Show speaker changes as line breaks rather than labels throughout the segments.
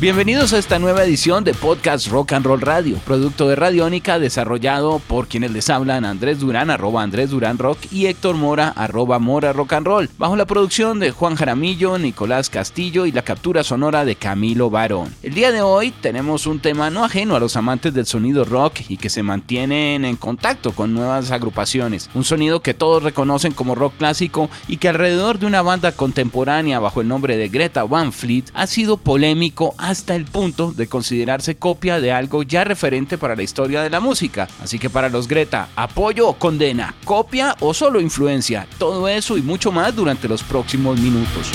Bienvenidos a esta nueva edición de Podcast Rock and Roll Radio, producto de Radiónica desarrollado por quienes les hablan Andrés Durán, arroba Andrés Durán Rock y Héctor Mora, arroba Mora Rock and Roll, bajo la producción de Juan Jaramillo, Nicolás Castillo y la captura sonora de Camilo Barón. El día de hoy tenemos un tema no ajeno a los amantes del sonido rock y que se mantienen en contacto con nuevas agrupaciones, un sonido que todos reconocen como rock clásico y que alrededor de una banda contemporánea bajo el nombre de Greta Van Fleet ha sido polémico hasta el punto de considerarse copia de algo ya referente para la historia de la música. Así que para los Greta, apoyo o condena, copia o solo influencia, todo eso y mucho más durante los próximos minutos.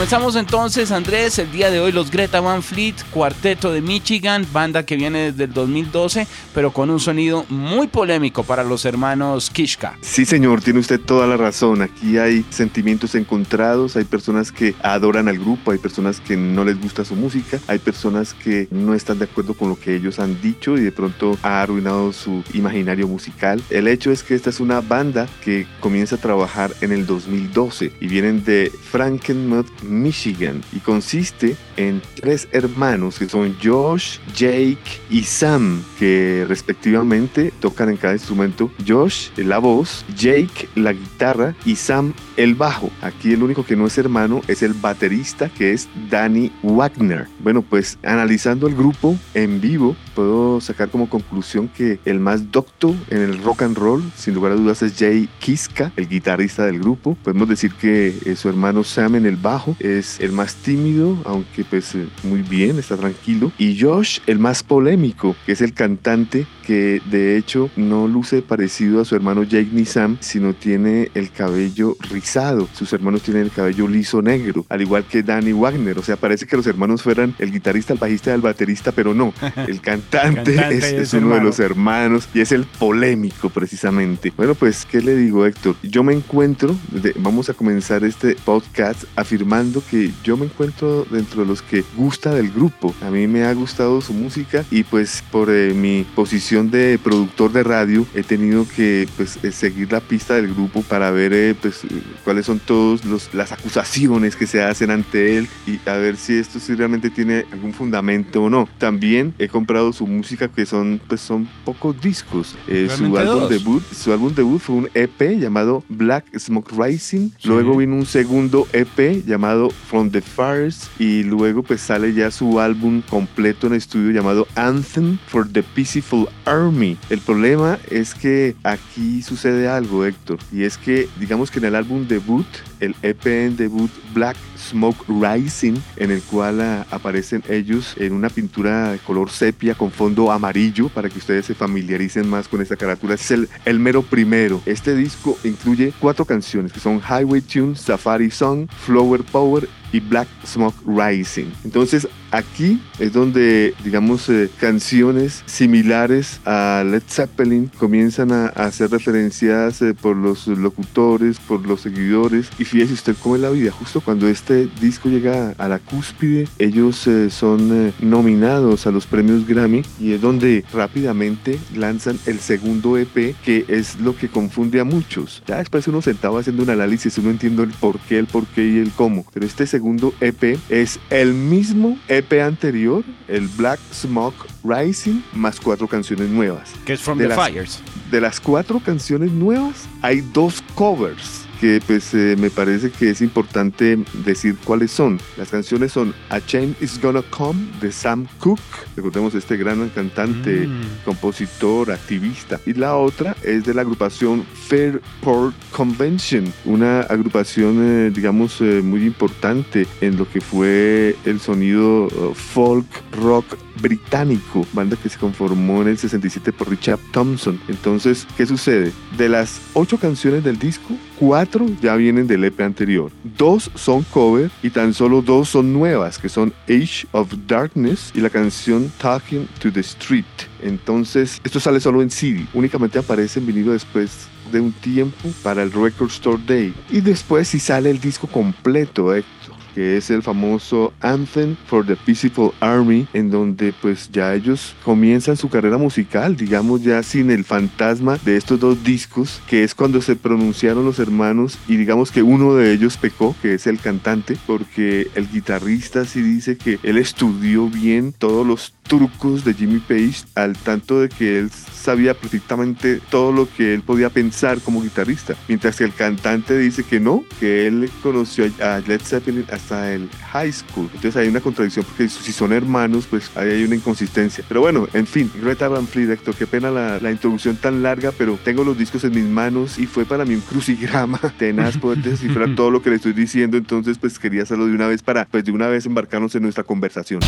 Comenzamos entonces, Andrés, el día de hoy los Greta Van Fleet, cuarteto de Michigan, banda que viene desde el 2012, pero con un sonido muy polémico para los hermanos Kishka.
Sí, señor, tiene usted toda la razón. Aquí hay sentimientos encontrados, hay personas que adoran al grupo, hay personas que no les gusta su música, hay personas que no están de acuerdo con lo que ellos han dicho y de pronto ha arruinado su imaginario musical. El hecho es que esta es una banda que comienza a trabajar en el 2012 y vienen de Frankenmuth, Michigan y consiste en tres hermanos que son Josh, Jake y Sam, que respectivamente tocan en cada instrumento. Josh la voz, Jake la guitarra y Sam el bajo. Aquí el único que no es hermano es el baterista que es Danny Wagner. Bueno, pues analizando el grupo en vivo, puedo sacar como conclusión que el más docto en el rock and roll, sin lugar a dudas, es Jay Kiska, el guitarrista del grupo. Podemos decir que eh, su hermano Sam en el bajo es el más tímido, aunque pues muy bien, está tranquilo. Y Josh, el más polémico, que es el cantante que de hecho no luce parecido a su hermano Jake ni Sam, sino tiene el cabello rizado. Sus hermanos tienen el cabello liso negro, al igual que Danny Wagner. O sea, parece que los hermanos fueran el guitarrista, el bajista y el baterista, pero no. El cantante, es, uno de los hermanos y es el polémico precisamente. Bueno, pues, ¿qué le digo, Héctor? Yo me encuentro, vamos a comenzar este podcast afirmando que yo me encuentro dentro de los que gusta del grupo. A mí me ha gustado su música y pues por eh, mi posición de productor de radio he tenido que pues eh, seguir la pista del grupo para ver eh, pues cuáles son todas las acusaciones que se hacen ante él y a ver si esto sí realmente tiene algún fundamento o no. También he comprado su música que son pues son pocos discos. su álbum debut, su álbum debut fue un EP llamado Black Smoke Rising. Luego vino un segundo EP llamado From the Fires y luego pues sale ya su álbum completo en estudio llamado Anthem for the Peaceful Army. El problema es que aquí sucede algo, Héctor, y es que digamos que en el álbum debut, el EP en debut Black Smoke Rising, en el cual ah, aparecen ellos en una pintura de color sepia con fondo amarillo, para que ustedes se familiaricen más con esta carátula. Es el, el mero primero. Este disco incluye cuatro canciones que son Highway Tune, Safari Song, Flower Power y Black Smoke Rising. Entonces aquí es donde, digamos, eh, canciones similares a Led Zeppelin comienzan a, ser referenciadas eh, por los locutores, por los seguidores. Y fíjese usted cómo es la vida. Justo cuando este disco llega a la cúspide, ellos eh, son nominados a los premios Grammy y es donde rápidamente lanzan el segundo EP, que es lo que confunde a muchos. Ya después uno sentado haciendo un análisis, uno entiende el por qué, el por qué y el cómo. Pero este segundo EP es el mismo EP anterior, el Black Smoke Rising, más cuatro canciones nuevas.
Que es From the Fires.
De las cuatro canciones nuevas, hay dos covers que pues eh, me parece que es importante decir cuáles son. Las canciones son A Chain Is Gonna Come de Sam Cooke, recordemos este gran cantante, mm. compositor, activista. Y la otra es de la agrupación Fairport Convention, una agrupación eh, digamos eh, muy importante en lo que fue el sonido folk rock británico, banda que se conformó en el 67 por Richard Thompson. Entonces, ¿qué sucede? De las ocho canciones del disco, cuatro ya vienen del EP anterior. Dos son cover y tan solo dos son nuevas, que son Age of Darkness y la canción Talking to the Street. Entonces, esto sale solo en CD, únicamente aparece en después de un tiempo para el Record Store Day. Y después si sale el disco completo, Héctor que es el famoso Anthem for the Peaceful Army, en donde pues ya ellos comienzan su carrera musical, digamos ya sin el fantasma de estos dos discos, que es cuando se pronunciaron los hermanos y digamos que uno de ellos pecó, que es el cantante, porque el guitarrista sí dice que él estudió bien todos los trucos de Jimmy Page al tanto de que él sabía perfectamente todo lo que él podía pensar como guitarrista, mientras que el cantante dice que no, que él conoció a Led Zeppelin hasta el high school. Entonces hay una contradicción porque si son hermanos, pues ahí hay una inconsistencia. Pero bueno, en fin, Greta Van Fleet, Héctor, qué pena la, la introducción tan larga, pero tengo los discos en mis manos y fue para mí un crucigrama tenaz poder descifrar todo lo que le estoy diciendo, entonces pues quería hacerlo de una vez para pues de una vez embarcarnos en nuestra conversación.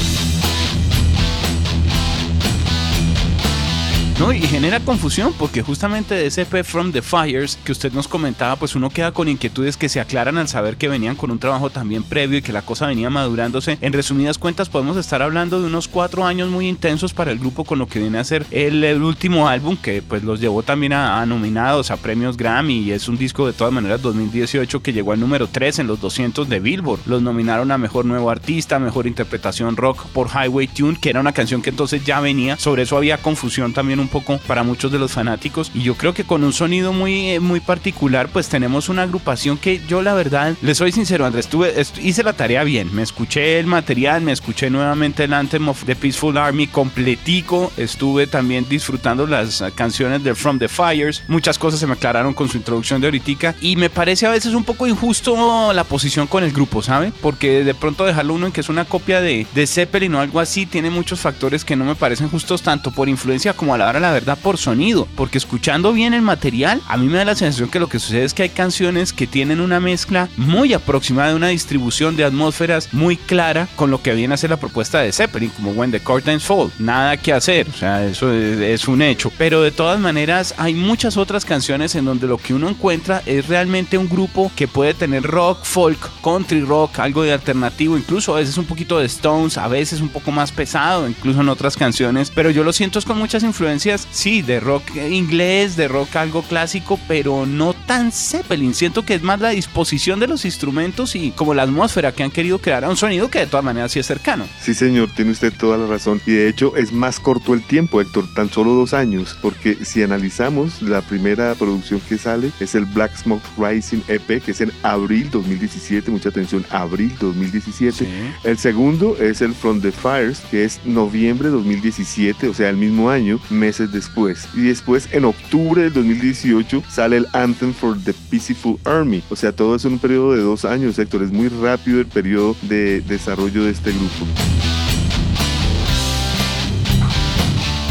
¿No? Y genera confusión porque justamente de ese EP From the Fires que usted nos comentaba, pues uno queda con inquietudes que se aclaran al saber que venían con un trabajo también previo y que la cosa venía madurándose. En resumidas cuentas, podemos estar hablando de unos cuatro años muy intensos para el grupo con lo que viene a ser el, último álbum que pues los llevó también a, nominados a premios Grammy y es un disco de todas maneras 2018 que llegó al número 3 en los 200 de Billboard. Los nominaron a Mejor Nuevo Artista, Mejor Interpretación Rock por Highway Tune, que era una canción que entonces ya venía. Sobre eso había confusión también un poco para muchos de los fanáticos. Y yo creo que con un sonido muy, eh, muy particular pues tenemos una agrupación que yo la verdad, le soy sincero Andrés, estuve, hice la tarea bien, me escuché el material, me escuché nuevamente el Anthem of the Peaceful Army completico, estuve también disfrutando las canciones de From the Fires, muchas cosas se me aclararon con su introducción de ahorita. Y me parece a veces un poco injusto la posición con el grupo, ¿sabe? Porque de pronto dejarlo uno en que es una copia de, de Zeppelin o algo así tiene muchos factores que no me parecen justos tanto por influencia como a la hora la verdad por sonido, porque escuchando bien el material, a mí me da la sensación que lo que sucede es que hay canciones que tienen una mezcla muy aproximada de una distribución de atmósferas muy clara con lo que viene a ser la propuesta de Zeppelin, como When the Curtains Fall. Nada que hacer, o sea, eso es, un hecho. Pero de todas maneras, hay muchas otras canciones en donde lo que uno encuentra es realmente un grupo que puede tener rock, folk, country rock, algo de alternativo, incluso a veces un poquito de Stones, a veces un poco más pesado, incluso en otras canciones. Pero yo lo siento es con muchas influencias, sí, de rock inglés, de rock algo clásico, pero no tan Zeppelin. Siento que es más la disposición de los instrumentos y como la atmósfera que han querido crear a un sonido que de todas maneras sí es cercano.
Sí, señor, tiene usted toda la razón. Y de hecho es más corto el tiempo, Héctor, tan solo dos años, porque si analizamos la primera producción que sale es el Black Smoke Rising EP, que es en abril 2017, mucha atención, abril 2017. El segundo es el From the Fires, que es noviembre 2017, o sea, el mismo año, meses después y después en octubre del 2018 sale el Anthem for the Peaceful Army. O sea, todo es un periodo de dos años, Héctor. Es muy rápido el periodo de desarrollo de este grupo.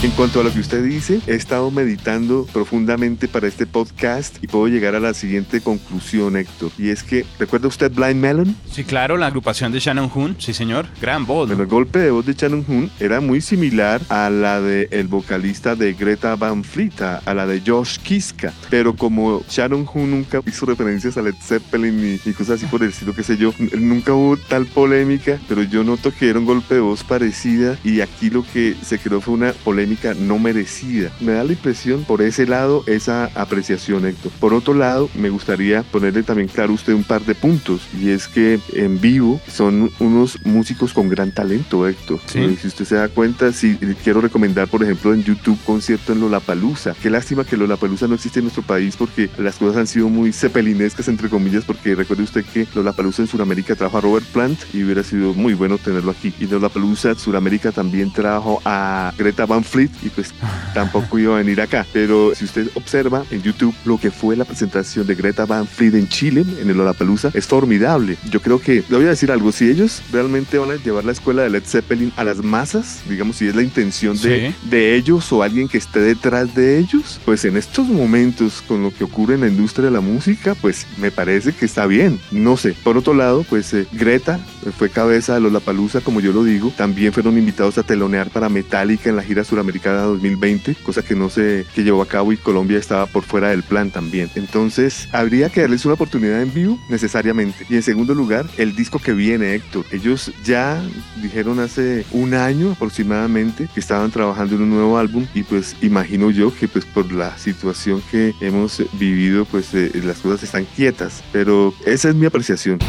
En cuanto a lo que usted dice, he estado meditando profundamente para este podcast y puedo llegar a la siguiente conclusión, Héctor. Y es que, ¿recuerda usted Blind Melon?
Sí, claro, la agrupación de Shannon Hoon, sí señor, gran voz.
Bueno, el golpe de voz de Shannon Hoon era muy similar a la del el vocalista de Greta Van Fleet, a la de Josh Kiska. Pero como Shannon Hoon nunca hizo referencias a Led Zeppelin y, cosas así por el estilo, qué sé yo, nunca hubo tal polémica, pero yo noto que era un golpe de voz parecida y aquí lo que se creó fue una polémica no merecida. Me da la impresión por ese lado esa apreciación, Héctor. Por otro lado, me gustaría ponerle también claro a usted un par de puntos y es que en vivo son unos músicos con gran talento, Héctor. Eh, si usted se da cuenta, si quiero recomendar, por ejemplo, en YouTube concierto en Lollapalooza. Qué lástima que Lollapalooza no existe en nuestro país porque las cosas han sido muy cepelinescas, entre comillas, porque recuerde usted que Lollapalooza en Sudamérica trajo a Robert Plant y hubiera sido muy bueno tenerlo aquí. Y Lollapalooza Sudamérica también trajo a Greta Van Fleet Fleet y pues tampoco iba a venir acá. Pero si usted observa en YouTube lo que fue la presentación de Greta Van Fleet en Chile, en el Lollapalooza, es formidable. Yo creo que, le voy a decir algo, si ellos realmente van a llevar la escuela de Led Zeppelin a las masas, digamos, si es la intención de, de ellos o alguien que esté detrás de ellos, pues en estos momentos con lo que ocurre en la industria de la música, pues me parece que está bien. No sé. Por otro lado, pues eh, Greta fue cabeza de Lollapalooza, como yo lo digo. También fueron invitados a telonear para Metallica en la gira suramericana 2020, cosa que no se que llevó a cabo y Colombia estaba por fuera del plan también. Entonces, habría que darles una oportunidad en vivo necesariamente. Y en segundo lugar, el disco que viene, Héctor. Ellos ya dijeron hace un año aproximadamente que estaban trabajando en un nuevo álbum y pues imagino yo que pues por la situación que hemos vivido pues eh, las cosas están quietas, pero esa es mi apreciación.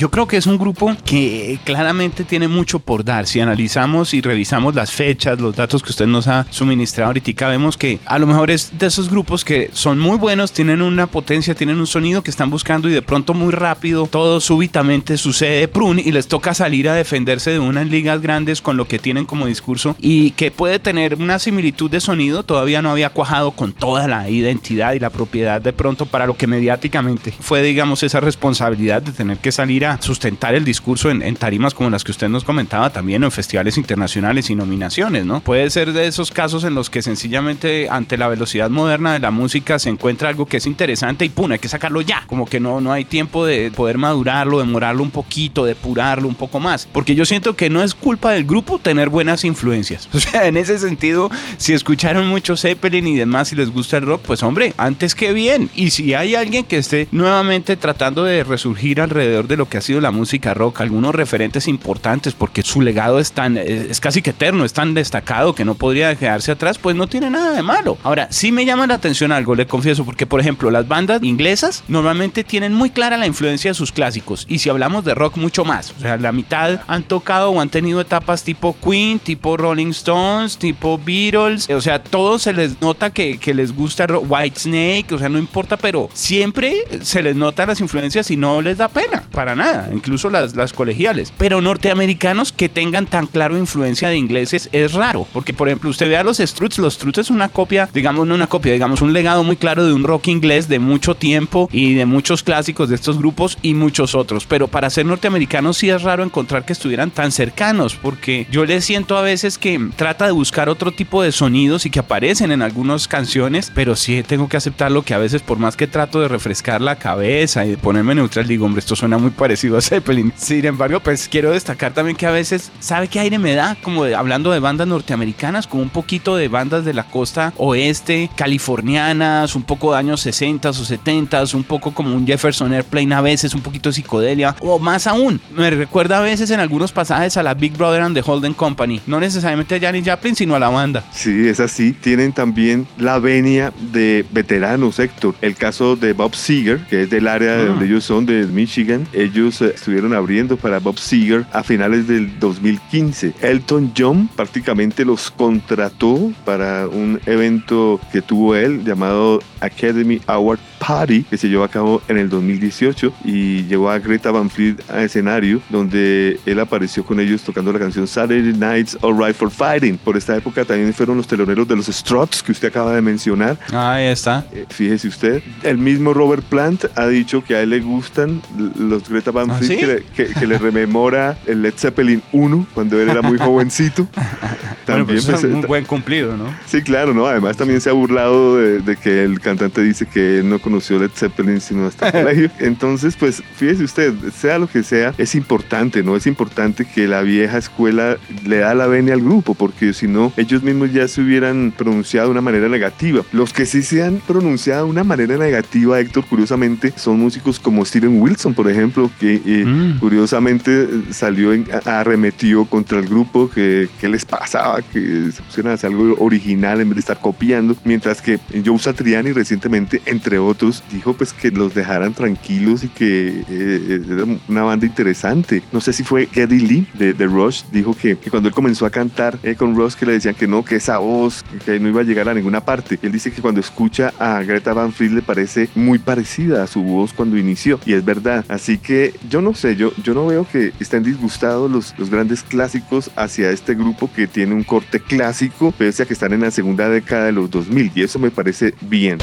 Yo creo que es un grupo que claramente tiene mucho por dar. Si analizamos y revisamos las fechas, los datos que usted nos ha suministrado ahorita, vemos que a lo mejor es de esos grupos que son muy buenos, tienen una potencia, tienen un sonido que están buscando y de pronto muy rápido todo súbitamente sucede prun y les toca salir a defenderse de unas ligas grandes con lo que tienen como discurso y que puede tener una similitud de sonido, todavía no había cuajado con toda la identidad y la propiedad de pronto para lo que mediáticamente fue digamos esa responsabilidad de tener que salir a sustentar el discurso en, tarimas como las que usted nos comentaba también en festivales internacionales y nominaciones, ¿no? Puede ser de esos casos en los que sencillamente ante la velocidad moderna de la música se encuentra algo que es interesante y pum, hay que sacarlo ya, como que no, no hay tiempo de poder madurarlo, demorarlo un poquito, depurarlo un poco más, porque yo siento que no es culpa del grupo tener buenas influencias, o sea, en ese sentido, si escucharon mucho Zeppelin y demás y les gusta el rock, pues hombre, antes que bien, y si hay alguien que esté nuevamente tratando de resurgir alrededor de lo que ha sido la música rock, algunos referentes importantes, porque su legado es tan, es casi que eterno, es tan destacado que no podría quedarse atrás, pues no tiene nada de malo. Ahora, sí me llama la atención algo, le confieso, porque por ejemplo, las bandas inglesas normalmente tienen muy clara la influencia de sus clásicos, y si hablamos de rock, mucho más. O sea, la mitad han tocado o han tenido etapas tipo Queen, tipo Rolling Stones, tipo Beatles, o sea, todos se les nota que, que les gusta White Snake, o sea, no importa, pero siempre se les nota las influencias y no les da pena, para incluso las, las colegiales. Pero norteamericanos que tengan tan claro influencia de ingleses es raro, porque por ejemplo usted ve a los Struts, los Struts es una copia, digamos no una copia, digamos un legado muy claro de un rock inglés de mucho tiempo y de muchos clásicos de estos grupos y muchos otros, pero para ser norteamericanos sí es raro encontrar que estuvieran tan cercanos, porque yo le siento a veces que trata de buscar otro tipo de sonidos y que aparecen en algunas canciones, pero sí tengo que aceptarlo que a veces por más que trato de refrescar la cabeza y de ponerme neutral, digo, hombre, esto suena muy parecido a Zeppelin. Sin embargo, pues quiero destacar también que a veces, ¿sabe qué aire me da? Como hablando de bandas norteamericanas, como un poquito de bandas de la costa oeste, californianas, un poco de años 60 o 70, un poco como un Jefferson Airplane a veces, un poquito de psicodelia, o más aún, me recuerda a veces en algunos pasajes a la Big Brother and the Holden Company, no necesariamente a Janis Joplin, sino a la banda.
Sí, es así. Tienen también la venia de veteranos, Héctor. El caso de Bob Seger, que es del área de ah. donde ellos son, de Michigan. Ellos estuvieron abriendo para Bob Seger a finales del 2015. Elton John prácticamente los contrató para un evento que tuvo él llamado Academy Award Party que se llevó a cabo en el 2018 y llevó a Greta Van Fleet a escenario donde él apareció con ellos tocando la canción Saturday Nights Alright for Fighting. Por esta época también fueron los teloneros de los Struts que usted acaba de mencionar.
Ahí está.
Eh, fíjese usted, el mismo Robert Plant ha dicho que a él le gustan los Greta Van ¿Ah, Fleet que, le rememora el Led Zeppelin 1 cuando él era muy jovencito.
También pues, es un buen cumplido, ¿no?
Sí, claro, ¿no? Además también se ha burlado de, que el cantante dice que él no conoció Led Zeppelin sino hasta el colegio. Entonces, pues fíjese usted, sea lo que sea, es importante, ¿no? Es importante que la vieja escuela le da la venia al grupo, porque si no, ellos mismos ya se hubieran pronunciado de una manera negativa. Los que sí se han pronunciado de una manera negativa, Héctor, curiosamente, son músicos como Steven Wilson, por ejemplo, que eh, mm. curiosamente salió, en, arremetió contra el grupo, que, que les pasaba, que se pusieran a hacer algo original en vez de estar copiando, mientras que Joe Satriani recientemente, entre otros, dijo pues que los dejaran tranquilos y que eh, era una banda interesante. No sé si fue Geddy Lee de, de Rush, dijo que, que cuando él comenzó a cantar eh, con Rush que le decían que no, que esa voz, que no iba a llegar a ninguna parte. Él dice que cuando escucha a Greta Van Fleet le parece muy parecida a su voz cuando inició y es verdad. Así que yo no sé, yo, yo no veo que estén disgustados los, los grandes clásicos hacia este grupo que tiene un corte clásico, pese a que están en la segunda década de los 2000 y eso me parece bien.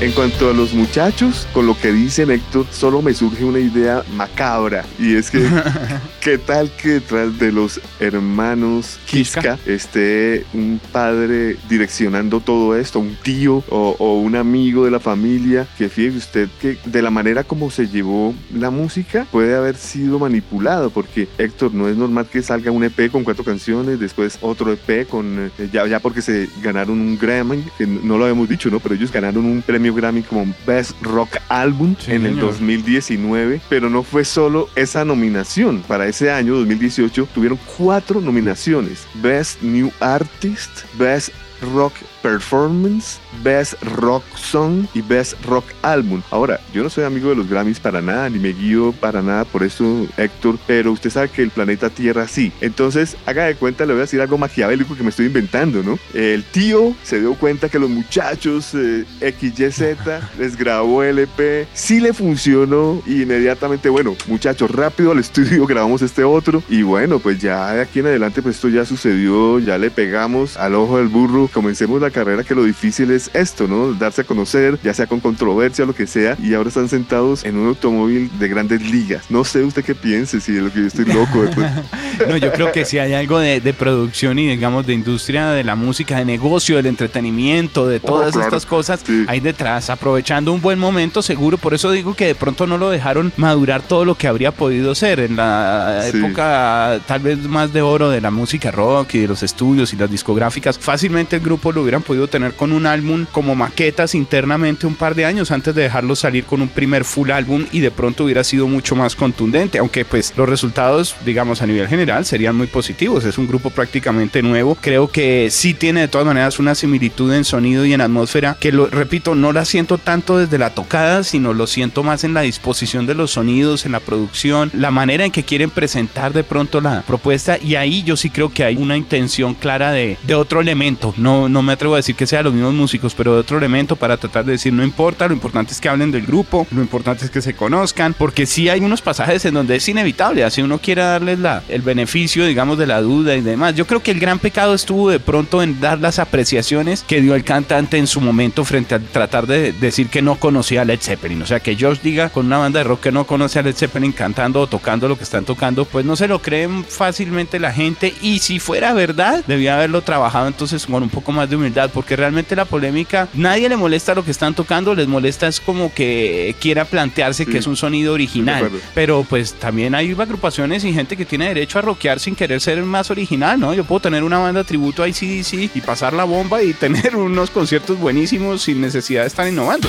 En cuanto a los muchachos, con lo que dice Héctor, solo me surge una idea macabra. Y es que, ¿qué tal que detrás de los hermanos Kiska esté un padre direccionando todo esto, un tío o, o un amigo de la familia? Que fíjese usted que de la manera como se llevó la música puede haber sido manipulado, porque Héctor, no es normal que salga un EP con cuatro canciones, después otro EP con, eh, ya, ya porque se ganaron un Grammy, que no lo habíamos dicho, ¿no? Pero ellos ganaron un premio Grammy como Best Rock Album
Sí,
en el
señor.
2019, pero no fue solo esa nominación. Para ese año, 2018, tuvieron cuatro nominaciones. Best New Artist, Best Rock Performance, Best Rock Song y Best Rock Album. Ahora, yo no soy amigo de los Grammys para nada, ni me guío para nada por eso, Héctor, pero usted sabe que el planeta Tierra sí. Entonces, haga de cuenta, le voy a decir algo maquiavélico que me estoy inventando, ¿no? El tío se dio cuenta que los muchachos eh, XYZ les grabó LP, sí le funcionó y inmediatamente, bueno, muchachos, rápido al estudio, grabamos este otro y bueno, pues ya de aquí en adelante, pues esto ya sucedió, ya le pegamos al ojo del burro, comencemos la carrera que lo difícil es esto, ¿no? Darse a conocer, ya sea con controversia o lo que sea, y ahora están sentados en un automóvil de grandes ligas. No sé usted qué piense, si de lo que yo estoy loco. después.
No, yo creo que si hay algo de, de producción y digamos de industria de la música, de negocio, del entretenimiento, de todas
claro.
estas cosas,
Sí.
hay detrás, aprovechando un buen momento seguro. Por eso digo que de pronto no lo dejaron madurar todo lo que habría podido ser en la
Sí.
época tal vez más de oro de la música rock y de los estudios y las discográficas. Fácilmente el grupo lo hubieran podido tener con un álbum como maquetas internamente un par de años antes de dejarlo salir con un primer full álbum y de pronto hubiera sido mucho más contundente, aunque pues los resultados, digamos a nivel general, serían muy positivos. Es un grupo prácticamente nuevo. Creo que sí tiene de todas maneras una similitud en sonido y en atmósfera que lo repito, no la siento tanto desde la tocada, sino lo siento más en la disposición de los sonidos, en la producción, la manera en que quieren presentar de pronto la propuesta y ahí yo sí creo que hay una intención clara de, de otro elemento. No, no me atrevo decir que sean los mismos músicos, pero de otro elemento para tratar de decir no importa, lo importante es que hablen del grupo, lo importante es que se conozcan, porque sí hay unos pasajes en donde es inevitable, así uno quiere darles la, el beneficio, digamos, de la duda y demás. Yo creo que el gran pecado estuvo de pronto en dar las apreciaciones que dio el cantante en su momento frente a tratar de decir que no conocía a Led Zeppelin. O sea, que Josh diga con una banda de rock que no conoce a Led Zeppelin cantando o tocando lo que están tocando, pues no se lo creen fácilmente la gente. Y si fuera verdad, debía haberlo trabajado entonces con un poco más de humildad, porque realmente la polémica, nadie le molesta lo que están tocando, les molesta es como que quiera plantearse
Sí.
que es un sonido original. Pero pues también hay agrupaciones y gente que tiene derecho a rockear sin querer ser más original, ¿no? Yo puedo tener una banda tributo a ICDC y pasar la bomba y tener unos conciertos buenísimos sin necesidad de estar innovando.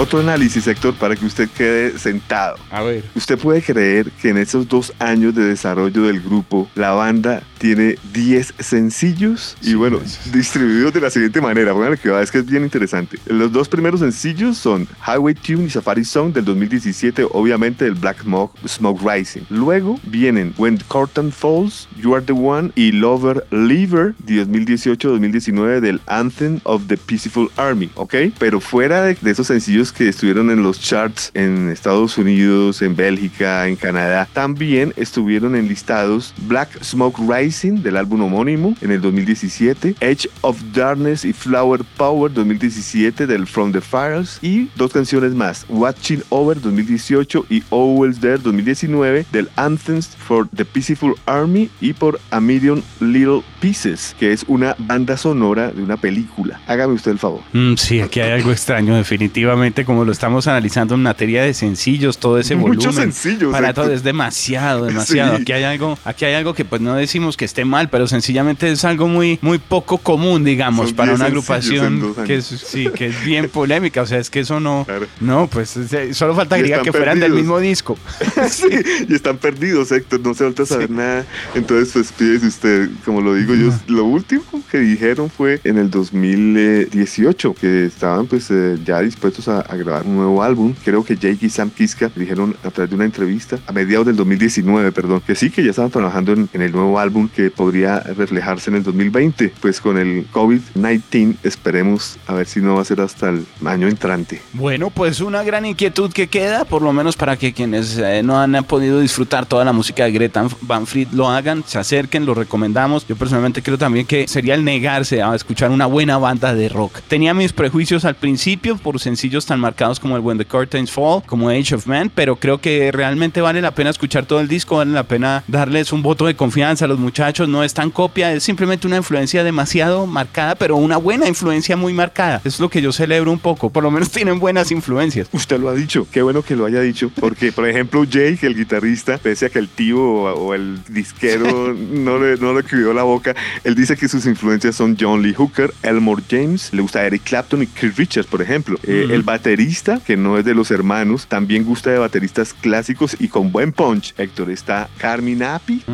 Otro análisis, Héctor, para que usted quede sentado.
A ver.
¿Usted puede creer que en esos dos años de desarrollo del grupo, la banda tiene 10 sencillos? Y
Sí,
bueno,
pues.
distribuidos de la siguiente manera. Póngale que va, es que es bien interesante. Los dos primeros sencillos son Highway Tune y Safari Song del 2017, obviamente del Black Smoke, Smoke Rising. Luego vienen When Curtain Falls, You Are the One y Lover Lever de 2018-2019 del Anthem of the Peaceful Army, ¿ok? Pero fuera de, de esos sencillos que estuvieron en los charts en Estados Unidos, en Bélgica, en Canadá, también estuvieron enlistados Black Smoke Rising del álbum homónimo en el 2017, Edge of Darkness y Flower Power 2017 del From the Fires y dos canciones más, Watching Over 2018 y Always There 2019 del Anthems for the Peaceful Army y por A Million Little Pieces, que es una banda sonora de una película. Hágame usted el favor.
Mm, sí, aquí hay algo extraño definitivamente. Como lo estamos analizando en materia de sencillos, todo ese volumen.
Muchos sencillos.
Para todo es demasiado, demasiado. Aquí hay algo, aquí hay algo que pues no decimos que esté mal, pero sencillamente es algo muy, muy poco común, digamos, para una agrupación que es, sí, que es bien polémica. O sea, es que eso no, no, pues solo falta agregar que fueran del mismo disco.
sí, y están perdidos, Héctor, no se vuelve a saber nada. Entonces, pues pídese usted, como lo digo yo, lo último que dijeron fue en el 2018, que estaban pues eh, ya dispuestos a, grabar un nuevo álbum. Creo que Jake y Sam Kiska dijeron a través de una entrevista a mediados del 2019, perdón, que sí, que ya estaban trabajando en, en el nuevo álbum que podría reflejarse en el 2020. Pues con el COVID-19 esperemos a ver si no va a ser hasta el año entrante.
Bueno, pues una gran inquietud que queda, por lo menos para que quienes eh, no han podido disfrutar toda la música de Greta Van Fleet lo hagan, se acerquen, lo recomendamos. Yo personalmente creo también que sería el negarse a escuchar una buena banda de rock. Tenía mis prejuicios al principio por sencillos tan marcados como el When the Curtains Fall, como Age of Man, pero creo que realmente vale la pena escuchar todo el disco, vale la pena darles un voto de confianza a los muchachos. No es tan copia, es simplemente una influencia demasiado marcada, pero una buena influencia muy marcada. Es lo que yo celebro un poco. Por lo menos tienen buenas influencias.
Usted lo ha dicho. Qué bueno que lo haya dicho. Porque, por ejemplo, Jake, el guitarrista, pese a que el tío o, el disquero no le, no le escribió la boca, él dice que sus influencias son John Lee Hooker, Elmore James, le gusta Eric Clapton y Chris Richards, por ejemplo. Eh, el baterista, que no es de los hermanos, también gusta de bateristas clásicos y con buen punch. Héctor está Carmen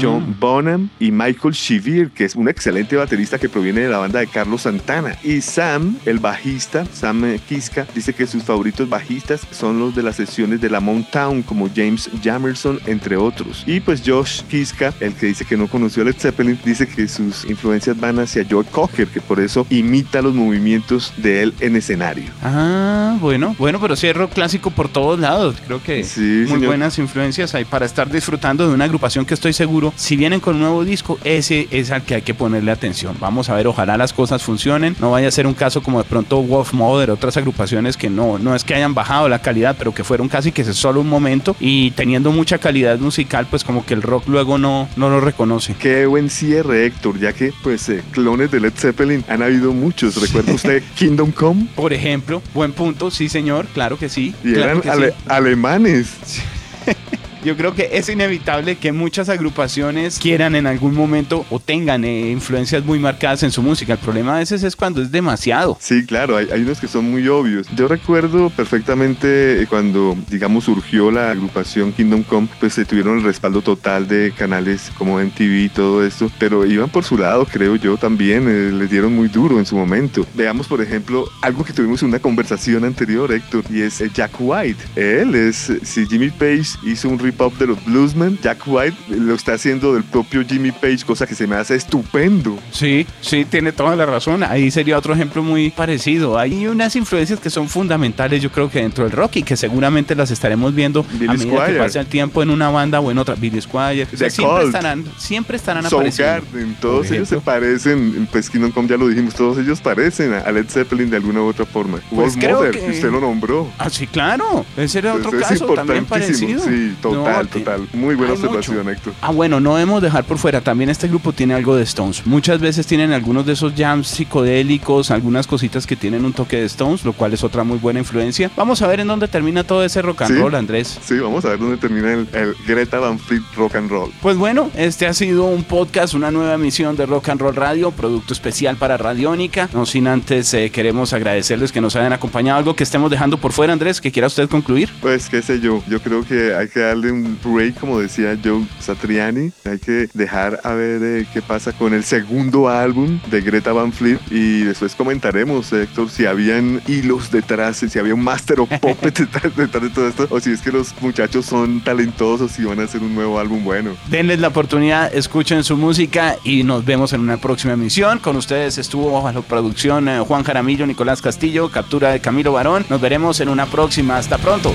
John mm. Bonham y Michael Shivir, que es un excelente baterista que proviene de la banda de Carlos Santana. Y Sam, el bajista, Sam Kiska, dice que sus favoritos bajistas son los de las sesiones de la Mountain, como James Jamerson, entre otros. Y pues Josh Kiska, el que dice que no conoció a Led Zeppelin, dice que sus influencias van hacia Joe Cocker, que por eso imita los movimientos de él en escenario.
Ah, bueno, bueno, pero sí es rock clásico por todos lados. Creo que muy buenas influencias hay para estar disfrutando de una agrupación que estoy seguro, si vienen con un nuevo disco, ese es al que hay que ponerle atención. Vamos a ver, ojalá las cosas funcionen. No vaya a ser un caso como de pronto Wolf Mother, otras agrupaciones que no, no es que hayan bajado la calidad, pero que fueron casi que solo un momento y teniendo mucha calidad musical, pues como que el rock luego no, no lo reconoce.
Qué buen cierre, Héctor, ya que pues eh, clones de Led Zeppelin han habido muchos. ¿Recuerda usted Kingdom Come?
Por ejemplo, buen punto, sí señor, claro que sí.
Y eran alemanes.
yo creo que es inevitable que muchas agrupaciones quieran en algún momento o tengan eh, influencias muy marcadas en su música. El problema a veces es cuando es demasiado.
Sí, claro, hay, unos que son muy obvios. Yo recuerdo perfectamente eh, cuando, digamos, surgió la agrupación Kingdom Come, pues se tuvieron el respaldo total de canales como MTV y todo esto, pero iban por su lado, creo yo también, eh, les dieron muy duro en su momento. Veamos, por ejemplo, algo que tuvimos en una conversación anterior, Héctor, y es Jack White. Él es, si Jimmy Page hizo un pop de los bluesmen, Jack White lo está haciendo del propio Jimmy Page, cosa que se me hace estupendo.
Sí, sí, tiene toda la razón. Ahí sería otro ejemplo muy parecido. Hay unas influencias que son fundamentales, yo creo que dentro del rock y que seguramente las estaremos viendo a medida que pase el tiempo en una banda o en otra. Billy Squire. siempre estarán, siempre estarán apareciendo.
Garden, todos ellos se parecen, pues Kingdom Come ya lo dijimos, todos ellos parecen a Led Zeppelin de alguna u otra forma.
Pues
Mother, que... usted lo nombró.
Ah, sí, claro. Ese era otro caso también parecido.
Sí, total, total. Muy buena observación, Héctor.
Ah, bueno, no debemos dejar por fuera. También este grupo tiene algo de Stones. Muchas veces tienen algunos de esos jams psicodélicos, algunas cositas que tienen un toque de Stones, lo cual es otra muy buena influencia. Vamos a ver en dónde termina todo ese rock and roll, Andrés.
Sí, vamos a ver dónde termina el, Greta Van Fleet Rock and Roll.
Pues bueno, este ha sido un podcast, una nueva emisión de Rock and Roll Radio, producto especial para Radiónica. No sin antes eh, queremos agradecerles que nos hayan acompañado. Algo que estemos dejando por fuera, Andrés, que quiera usted concluir.
Pues qué sé yo, yo creo que hay que darle un break, como decía Joe Satriani. Hay que dejar a ver eh, qué pasa con el segundo álbum de Greta Van Fleet y después comentaremos, Héctor, si habían hilos detrás, si había un master o puppet detrás, de todo esto, o si es que los muchachos son talentosos y van a hacer un nuevo álbum bueno.
Denles la oportunidad, escuchen su música y nos vemos en una próxima emisión. Con ustedes estuvo bajo la producción eh, Juan Jaramillo, Nicolás Castillo, captura de Camilo Barón. Nos veremos en una próxima. Hasta pronto.